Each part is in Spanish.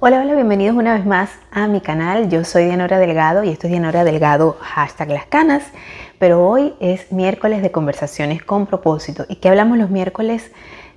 Hola, hola, bienvenidos una vez más a mi canal. Yo soy Dianora Delgado y esto es Dianora Delgado, hashtag las canas. Pero hoy es miércoles de conversaciones con propósito. ¿Y qué hablamos los miércoles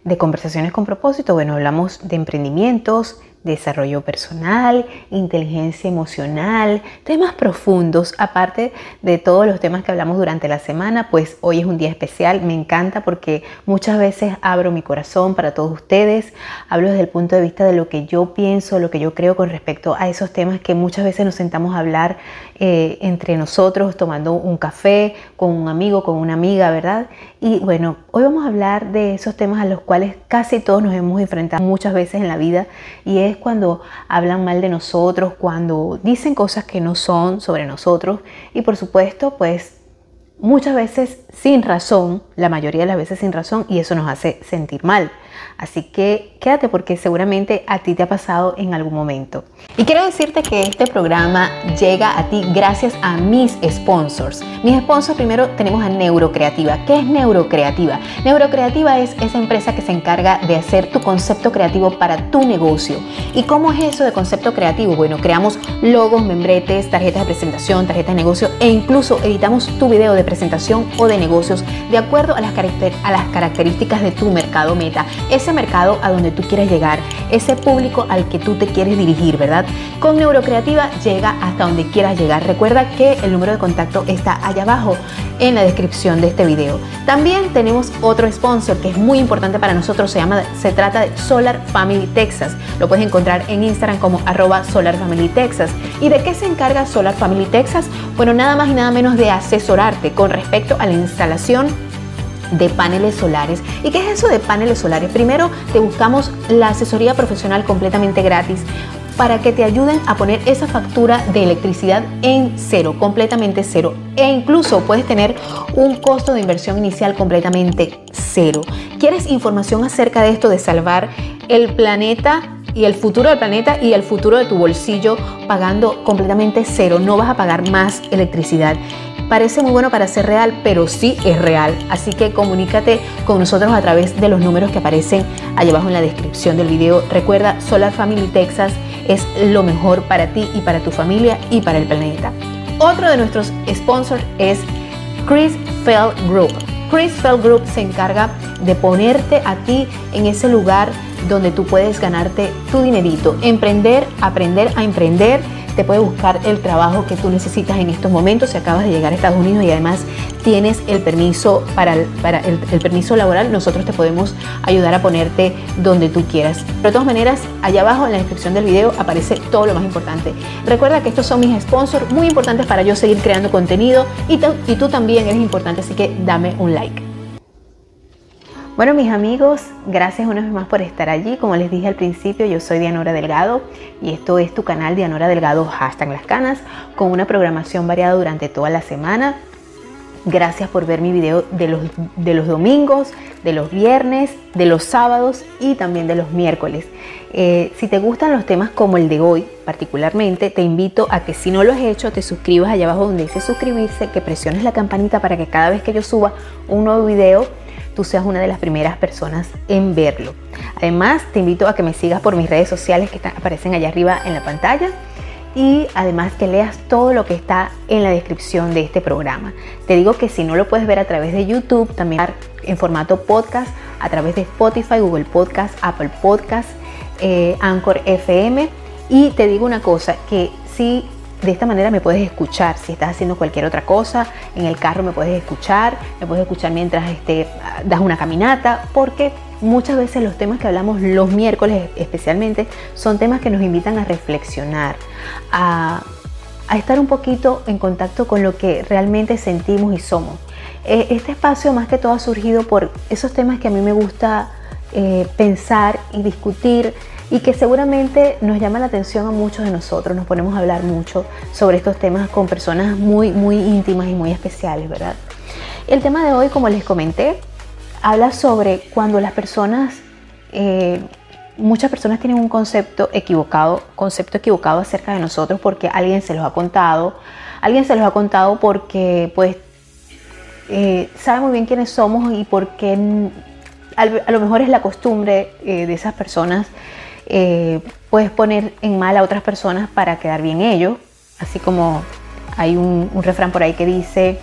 de conversaciones con propósito? Bueno, hablamos de emprendimientos, desarrollo personal, inteligencia emocional, temas profundos, aparte de todos los temas que hablamos durante la semana, pues hoy es un día especial, me encanta porque muchas veces abro mi corazón para todos ustedes, hablo desde el punto de vista de lo que yo pienso, lo que yo creo con respecto a esos temas que muchas veces nos sentamos a hablar eh, entre nosotros, tomando un café con un amigo, con una amiga, ¿verdad? Y bueno, hoy vamos a hablar de esos temas a los cuales casi todos nos hemos enfrentado muchas veces en la vida y es cuando hablan mal de nosotros, cuando dicen cosas que no son sobre nosotros y por supuesto pues muchas veces sin razón, la mayoría de las veces sin razón y eso nos hace sentir mal. Así que quédate porque seguramente a ti te ha pasado en algún momento. Y quiero decirte que este programa llega a ti gracias a mis sponsors. Mis sponsors primero tenemos a Neurocreativa. ¿Qué es Neurocreativa? Neurocreativa es esa empresa que se encarga de hacer tu concepto creativo para tu negocio. ¿Y cómo es eso de concepto creativo? Bueno, creamos logos, membretes, tarjetas de presentación, tarjetas de negocio e incluso editamos tu video de presentación o de negocios de acuerdo a las, a las características de tu mercado meta ese mercado a donde tú quieres llegar, ese público al que tú te quieres dirigir, ¿verdad? Con Neurocreativa llega hasta donde quieras llegar. Recuerda que el número de contacto está allá abajo en la descripción de este video. También tenemos otro sponsor que es muy importante para nosotros, se, llama, se trata de Solar Family Texas. Lo puedes encontrar en Instagram como arroba Solar Texas. ¿Y de qué se encarga Solar Family Texas? Bueno, nada más y nada menos de asesorarte con respecto a la instalación de paneles solares. ¿Y qué es eso de paneles solares? Primero te buscamos la asesoría profesional completamente gratis para que te ayuden a poner esa factura de electricidad en cero, completamente cero. E incluso puedes tener un costo de inversión inicial completamente cero. ¿Quieres información acerca de esto de salvar el planeta y el futuro del planeta y el futuro de tu bolsillo pagando completamente cero? No vas a pagar más electricidad. Parece muy bueno para ser real, pero sí es real. Así que comunícate con nosotros a través de los números que aparecen allá abajo en la descripción del video. Recuerda, Solar Family Texas es lo mejor para ti y para tu familia y para el planeta. Otro de nuestros sponsors es Chris Fell Group. Chris Fell Group se encarga de ponerte a ti en ese lugar donde tú puedes ganarte tu dinerito, emprender, aprender a emprender te puede buscar el trabajo que tú necesitas en estos momentos si acabas de llegar a Estados Unidos y además tienes el permiso para, el, permiso laboral, nosotros te podemos ayudar a ponerte donde tú quieras. Pero de todas maneras, allá abajo en la descripción del video aparece todo lo más importante. Recuerda que estos son mis sponsors muy importantes para yo seguir creando contenido y tú también eres importante, así que dame un like. Bueno, mis amigos, gracias una vez más por estar allí. Como les dije al principio, yo soy Dianora Delgado y esto es tu canal Dianora Delgado Hashtag Las Canas con una programación variada durante toda la semana. Gracias por ver mi video de los, de los domingos, de los viernes, de los sábados y también de los miércoles. Eh, si te gustan los temas como el de hoy, particularmente, te invito a que si no lo has hecho, te suscribas allá abajo donde dice suscribirse, que presiones la campanita para que cada vez que yo suba un nuevo video, tú seas una de las primeras personas en verlo. Además, te invito a que me sigas por mis redes sociales que aparecen allá arriba en la pantalla y además que leas todo lo que está en la descripción de este programa. Te digo que si no lo puedes ver a través de YouTube, también en formato podcast a través de Spotify, Google Podcast, Apple Podcast, eh, Anchor FM. Y te digo una cosa, que si de esta manera me puedes escuchar si estás haciendo cualquier otra cosa, en el carro me puedes escuchar, me puedes escuchar mientras este, das una caminata, porque muchas veces los temas que hablamos los miércoles especialmente son temas que nos invitan a reflexionar, a, estar un poquito en contacto con lo que realmente sentimos y somos. E, este espacio más que todo ha surgido por esos temas que a mí me gusta eh, pensar y discutir y que seguramente nos llama la atención a muchos de nosotros. Nos ponemos a hablar mucho sobre estos temas con personas muy, muy íntimas y muy especiales, ¿verdad? El tema de hoy, como les comenté, habla sobre cuando las personas, eh, muchas personas tienen un concepto equivocado, concepto equivocado acerca de nosotros porque alguien se los ha contado, alguien se los ha contado porque pues eh, sabe muy bien quiénes somos y porque a lo mejor es la costumbre eh, de esas personas eh, puedes poner en mal a otras personas para quedar bien ellos, así como hay un, refrán por ahí que dice,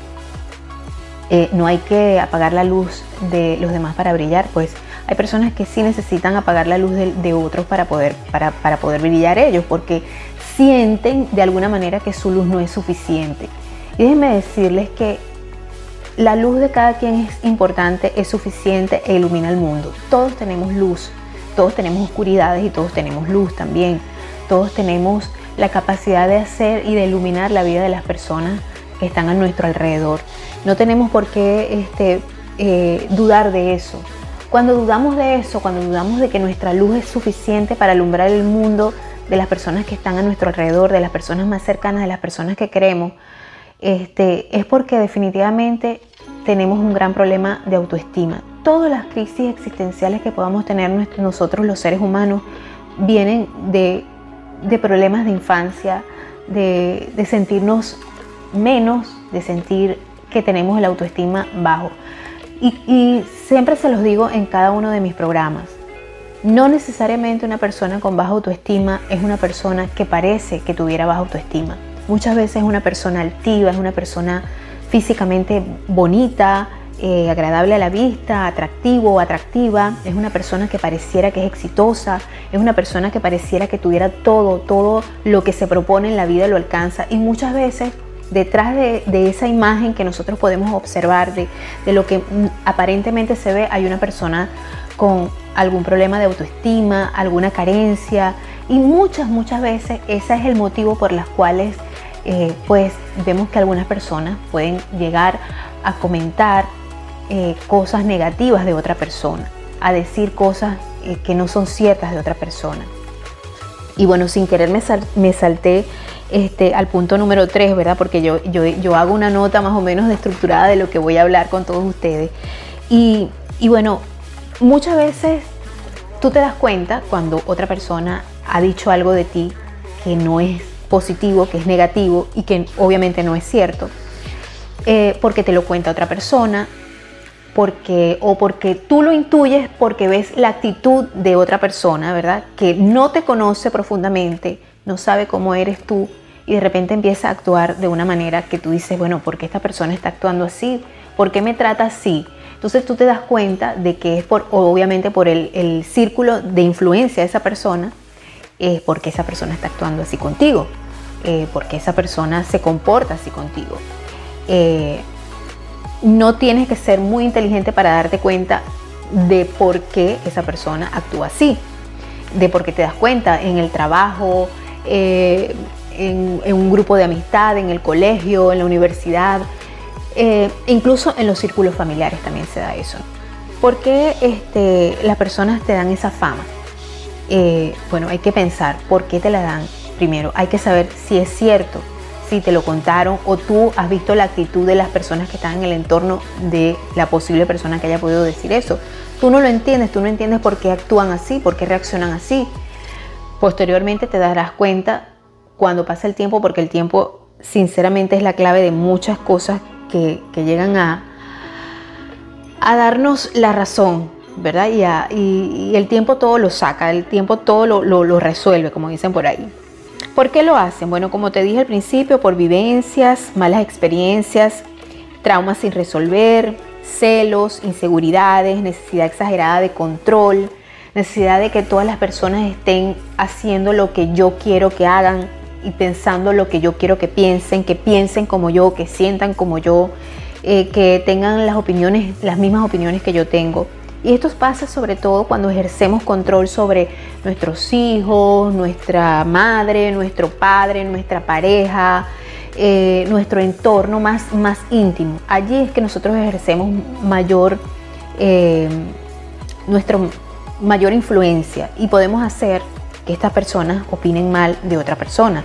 eh, no hay que apagar la luz de los demás para brillar, pues hay personas que sí necesitan apagar la luz de, otros para poder, para, para poder brillar ellos, porque sienten de alguna manera que su luz no es suficiente. Y déjenme decirles que la luz de cada quien es importante, es suficiente e ilumina el mundo. Todos tenemos luz, todos tenemos oscuridades y todos tenemos luz también. Todos tenemos la capacidad de hacer y de iluminar la vida de las personas que están a nuestro alrededor. No tenemos por qué este, eh, dudar de eso. Cuando dudamos de eso, cuando dudamos de que nuestra luz es suficiente para alumbrar el mundo de las personas que están a nuestro alrededor, de las personas más cercanas, de las personas que queremos, este, es porque definitivamente tenemos un gran problema de autoestima. Todas las crisis existenciales que podamos tener nosotros los seres humanos vienen de, problemas de infancia, de, sentirnos menos, de sentir que tenemos el autoestima bajo. y siempre se los digo en cada uno de mis programas. No necesariamente una persona con baja autoestima es una persona que parece que tuviera baja autoestima. Muchas veces es una persona altiva, es una persona físicamente bonita, eh, agradable a la vista, atractivo o atractiva, es una persona que pareciera que es exitosa, es una persona que pareciera que tuviera todo, todo lo que se propone en la vida lo alcanza. Y muchas veces detrás de, esa imagen que nosotros podemos observar, de, de, lo que aparentemente se ve, hay una persona con algún problema de autoestima, alguna carencia. Y muchas, muchas veces ese es el motivo por las cuales eh, pues vemos que algunas personas pueden llegar a comentar eh, cosas negativas de otra persona, a decir cosas eh, que no son ciertas de otra persona. Y bueno, sin querer me, salté este, al punto número 3, ¿verdad? Porque yo, yo, yo, hago una nota más o menos estructurada de lo que voy a hablar con todos ustedes. Y, y bueno, muchas veces tú te das cuenta cuando otra persona ha dicho algo de ti que no es positivo, que es negativo y que obviamente no es cierto, eh, porque te lo cuenta otra persona, porque, o porque tú lo intuyes porque ves la actitud de otra persona, ¿verdad? Que no te conoce profundamente, no sabe cómo eres tú y de repente empieza a actuar de una manera que tú dices, bueno, ¿por qué esta persona está actuando así? ¿Por qué me trata así? Entonces tú te das cuenta de que es por, obviamente por el, el círculo de influencia de esa persona es porque esa persona está actuando así contigo, eh, porque esa persona se comporta así contigo. Eh, no tienes que ser muy inteligente para darte cuenta de por qué esa persona actúa así, de por qué te das cuenta en el trabajo, eh, en, un grupo de amistad, en el colegio, en la universidad, incluso en los círculos familiares también se da eso. ¿Por qué este, las personas te dan esa fama? Eh, bueno, hay que pensar por qué te la dan. Primero, hay que saber si es cierto, si te lo contaron o tú has visto la actitud de las personas que están en el entorno de la posible persona que haya podido decir eso. Tú no lo entiendes, tú no entiendes por qué actúan así, por qué reaccionan así. Posteriormente te darás cuenta cuando pasa el tiempo, porque el tiempo sinceramente es la clave de muchas cosas que, llegan a, a darnos la razón ¿verdad? Y, el tiempo todo lo saca, el tiempo todo lo, resuelve, como dicen por ahí. ¿Por qué lo hacen? Bueno, como te dije al principio, por vivencias, malas experiencias, traumas sin resolver, celos, inseguridades, necesidad exagerada de control, necesidad de que todas las personas estén haciendo lo que yo quiero que hagan y pensando lo que yo quiero que piensen, que piensen como yo, que sientan como yo, eh, que tengan las opiniones, las mismas opiniones que yo tengo. Y esto pasa sobre todo cuando ejercemos control sobre nuestros hijos, nuestra madre, nuestro padre, nuestra pareja, eh, nuestro entorno más, más íntimo. Allí es que nosotros ejercemos mayor, eh, nuestra mayor influencia y podemos hacer que estas personas opinen mal de otra persona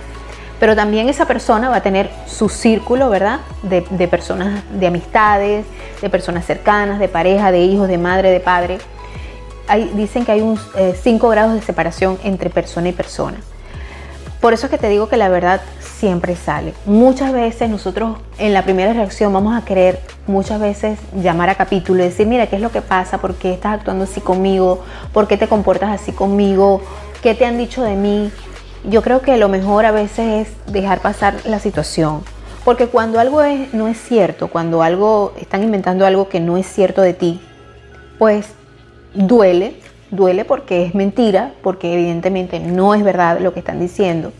pero también esa persona va a tener su círculo, ¿verdad? De, personas, de amistades, de personas cercanas, de pareja, de hijos, de madre, de padre. Dicen que hay un 5 eh, grados de separación entre persona y persona. Por eso es que te digo que la verdad siempre sale. Muchas veces nosotros en la primera reacción vamos a querer muchas veces llamar a capítulo y decir, mira, ¿qué es lo que pasa? ¿Por qué estás actuando así conmigo? ¿Por qué te comportas así conmigo? qué te han dicho de mí. Yo creo que lo mejor a veces es dejar pasar la situación. Porque cuando algo es, no es cierto, cuando algo están inventando algo que no es cierto de ti, pues duele, duele porque es mentira, porque evidentemente no es verdad lo que están diciendo.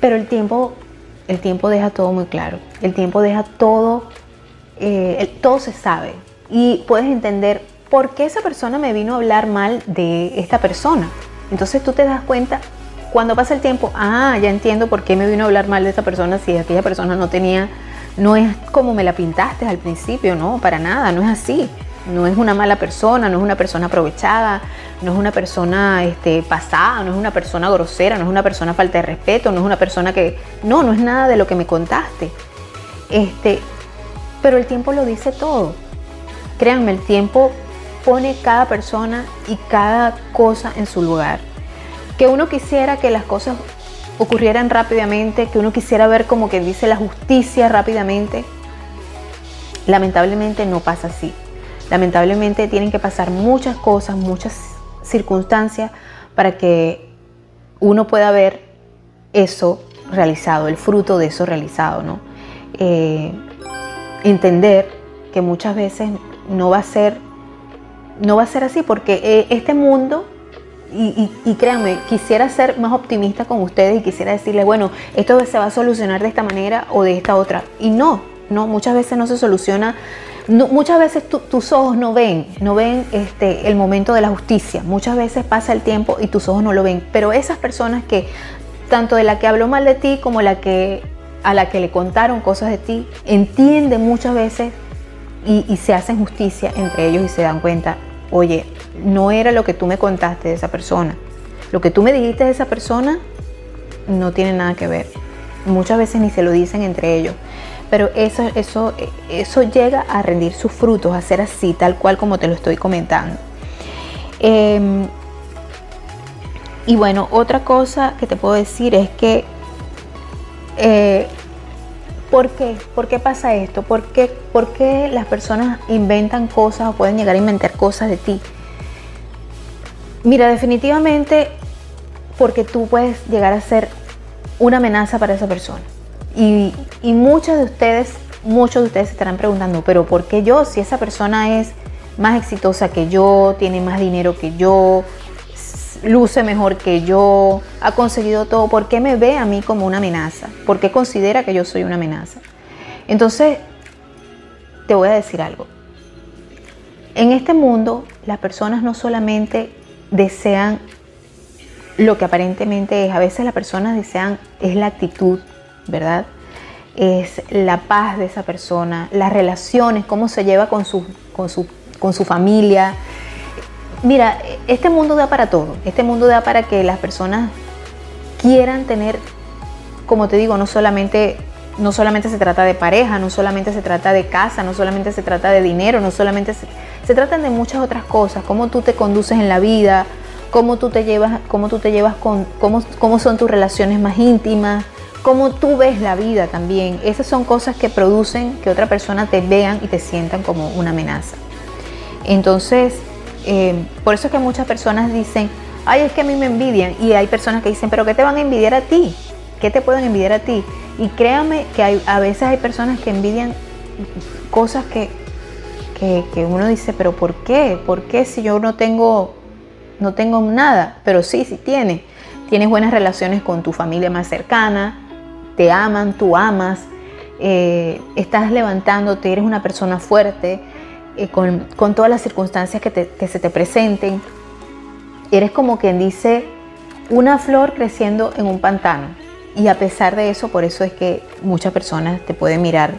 Pero el tiempo, el tiempo deja todo muy claro. El tiempo deja todo, eh, todo se sabe. Y puedes entender por qué esa persona me vino a hablar mal de esta persona. Entonces tú te das cuenta cuando pasa el tiempo, ah, ya entiendo por qué me vino a hablar mal de esa persona si aquella persona no tenía, no es como me la pintaste al principio, no, para nada, no es así. No es una mala persona, no es una persona aprovechada, no es una persona este, pasada, no es una persona grosera, no es una persona falta de respeto, no es una persona que... No, no es nada de lo que me contaste. Este, pero el tiempo lo dice todo. Créanme, el tiempo pone cada persona y cada cosa en su lugar que uno quisiera que las cosas ocurrieran rápidamente, que uno quisiera ver como que dice la justicia rápidamente. Lamentablemente no pasa así. Lamentablemente tienen que pasar muchas cosas, muchas circunstancias para que uno pueda ver eso realizado, el fruto de eso realizado, ¿no? Eh, entender que muchas veces no va a ser, no va a ser así, porque eh, este mundo y, créanme, quisiera ser más optimista con ustedes y quisiera decirles, bueno, esto se va a solucionar de esta manera o de esta otra. Y no, no, muchas veces no se soluciona. muchas veces tus ojos no ven, no ven este, el momento de la justicia. Muchas veces pasa el tiempo y tus ojos no lo ven. Pero esas personas que, tanto de la que habló mal de ti como la que, a la que le contaron cosas de ti, entienden muchas veces y, y se hacen justicia entre ellos y se dan cuenta, oye, no era lo que tú me contaste de esa persona. Lo que tú me dijiste de esa persona no tiene nada que ver. Muchas veces ni se lo dicen entre ellos. Pero eso, eso, eso llega a rendir sus frutos, a ser así, tal cual como te lo estoy comentando. Em, y bueno, otra cosa que te puedo decir es que, eh, ¿por qué? ¿Por qué pasa esto? ¿Por qué, ¿Por qué las personas inventan cosas o pueden llegar a inventar cosas de ti? Mira, definitivamente porque tú puedes llegar a ser una amenaza para esa persona. Y, muchos de ustedes, muchos de ustedes se estarán preguntando, pero ¿por qué yo? Si esa persona es más exitosa que yo, tiene más dinero que yo, luce mejor que yo, ha conseguido todo, ¿por qué me ve a mí como una amenaza? ¿Por qué considera que yo soy una amenaza? Entonces, te voy a decir algo. En este mundo, las personas no solamente desean lo que aparentemente es. A veces las personas desean, es la actitud, ¿verdad? Es la paz de esa persona, las relaciones, cómo se lleva con su, con su, con su familia. Mira, este mundo da para todo. Este mundo da para que las personas quieran tener, como te digo, no solamente no solamente se trata de pareja, no solamente se trata de casa, no solamente se trata de dinero, no solamente se, se tratan de muchas otras cosas, cómo tú te conduces en la vida, cómo tú te llevas, cómo tú te llevas con, cómo, cómo son tus relaciones más íntimas, cómo tú ves la vida también. Esas son cosas que producen que otra persona te vean y te sientan como una amenaza. Entonces, eh, por eso es que muchas personas dicen, ay, es que a mí me envidian. Y hay personas que dicen, pero ¿qué te van a envidiar a ti? ¿Qué te pueden envidiar a ti? Y créame que hay, a veces hay personas que envidian cosas que, que, uno dice, pero ¿por qué? ¿Por qué si yo no tengo, no tengo nada? Pero sí, sí tienes. Tienes buenas relaciones con tu familia más cercana, te aman, tú amas, eh, estás levantándote, eres una persona fuerte, eh, con, todas las circunstancias que, que se te presenten. Eres como quien dice una flor creciendo en un pantano. Y a pesar de eso, por eso es que muchas personas te pueden mirar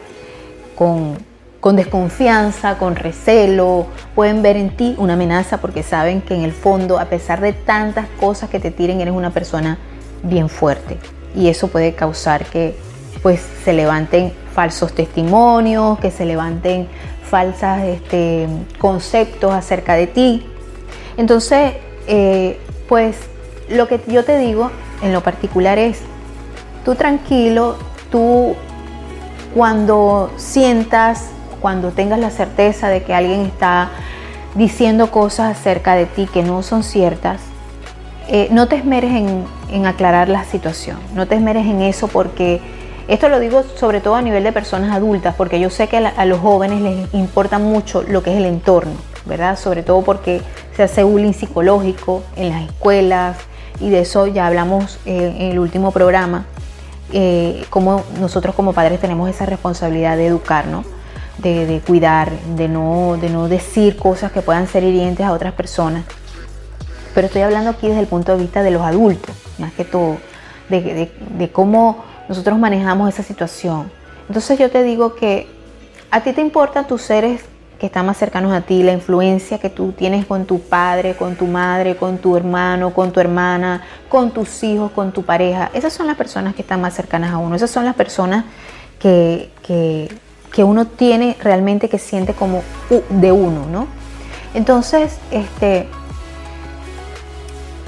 con, con desconfianza, con recelo, pueden ver en ti una amenaza porque saben que en el fondo, a pesar de tantas cosas que te tiren, eres una persona bien fuerte. Y eso puede causar que pues se levanten falsos testimonios, que se levanten falsos este, conceptos acerca de ti. Entonces, eh, pues lo que yo te digo en lo particular es, tú tranquilo, tú cuando sientas cuando tengas la certeza de que alguien está diciendo cosas acerca de ti que no son ciertas, eh, no te esmeres en, aclarar la situación, no te esmeres en eso porque esto lo digo sobre todo a nivel de personas adultas, porque yo sé que a, los jóvenes les importa mucho lo que es el entorno, ¿verdad? Sobre todo porque se hace bullying psicológico en las escuelas y de eso ya hablamos en el último programa, eh, cómo nosotros como padres tenemos esa responsabilidad de educarnos. De, de, cuidar, de no, de no decir cosas que puedan ser hirientes a otras personas pero estoy hablando aquí desde el punto de vista de los adultos, más que todo, de, cómo nosotros manejamos esa situación. Entonces yo te digo que a ti te importan tus seres que están más cercanos a ti, la influencia que tú tienes con tu padre, con tu madre, con tu hermano, con tu hermana, con tus hijos, con tu pareja. Esas son las personas que están más cercanas a uno. Esas son las personas que, que, uno tiene realmente que siente como de uno, ¿no? Entonces, este,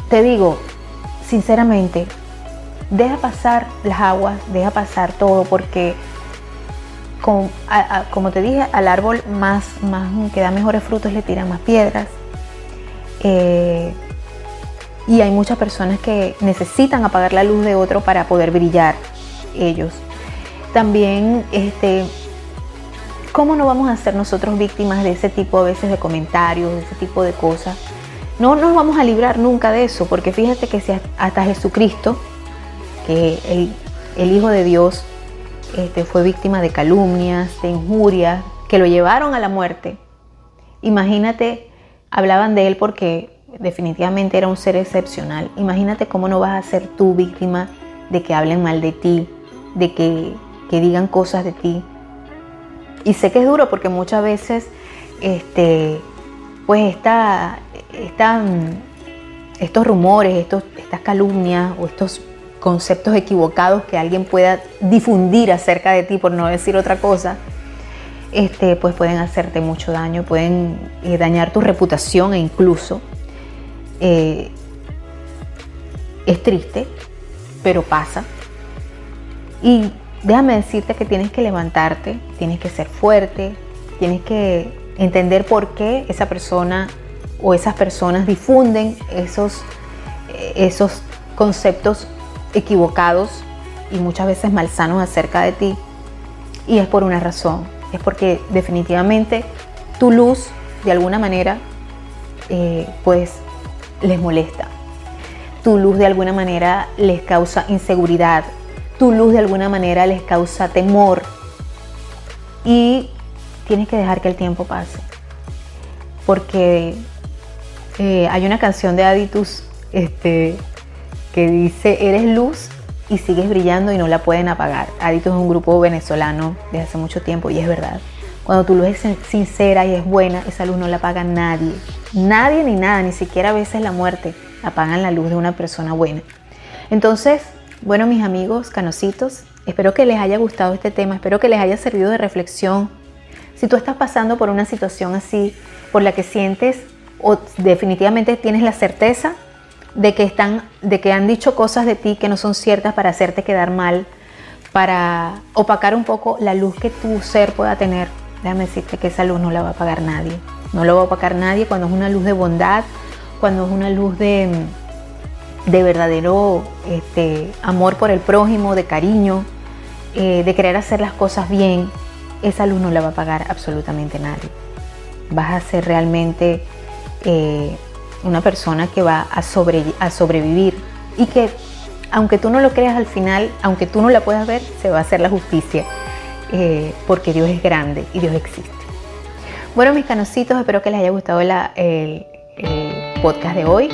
te digo, sinceramente, deja pasar las aguas, deja pasar todo, porque como te dije, al árbol más, que da mejores frutos le tiran más piedras. Eh, y hay muchas personas que necesitan apagar la luz de otro para poder brillar ellos. También, este, ¿cómo no vamos a ser nosotros víctimas de ese tipo a veces de comentarios, de ese tipo de cosas? No nos vamos a librar nunca de eso, porque fíjate que si hasta Jesucristo, que el, Hijo de Dios, este, fue víctima de calumnias, de injurias, que lo llevaron a la muerte. Imagínate, hablaban de él porque definitivamente era un ser excepcional. Imagínate cómo no vas a ser tú víctima de que hablen mal de ti, de que, que digan cosas de ti. Y sé que es duro porque muchas veces este, pues esta, estos rumores, estos, estas calumnias o estos conceptos equivocados que alguien pueda difundir acerca de ti, por no decir otra cosa, este, pues pueden hacerte mucho daño, pueden eh, dañar tu reputación e incluso eh, es triste, pero pasa. Y déjame decirte que tienes que levantarte, tienes que ser fuerte, tienes que entender por qué esa persona o esas personas difunden esos, eh, esos conceptos equivocados y muchas veces malsanos acerca de ti. Y es por una razón, es porque definitivamente tu luz de alguna manera eh, pues les molesta. Tu luz de alguna manera les causa inseguridad. Tu luz de alguna manera les causa temor. Y tienes que dejar que el tiempo pase. Porque eh, hay una canción de Aditus este, que dice, eres luz y sigues brillando y no la pueden apagar. Aditus es un grupo venezolano de hace mucho tiempo y es verdad. Cuando tu luz es sincera y es buena, esa luz no la apaga nadie. Nadie ni nada, ni siquiera a veces la muerte apagan la luz de una persona buena. Entonces, bueno, mis amigos canositos, espero que les haya gustado este tema, espero que les haya servido de reflexión si tú estás pasando por una situación así, por la que sientes o definitivamente tienes la certeza de que están, de que han dicho cosas de ti que no son ciertas para hacerte quedar mal, para opacar un poco la luz que tu ser pueda tener, déjame decirte que esa luz no la va a apagar nadie. No la va a opacar nadie cuando es una luz de bondad, cuando es una luz de, de verdadero este, amor por el prójimo, de cariño, eh, de querer hacer las cosas bien, esa luz no la va a pagar absolutamente nadie. Vas a ser realmente eh, una persona que va a, sobrevivir y que aunque tú no lo creas al final, aunque tú no la puedas ver, se va a hacer la justicia eh, porque Dios es grande y Dios existe. Bueno, mis canositos, espero que les haya gustado el podcast de hoy,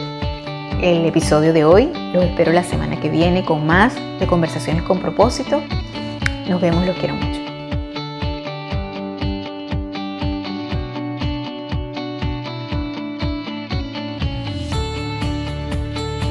el episodio de hoy. Los espero la semana que viene con más de conversaciones con propósito. Nos vemos, los quiero mucho.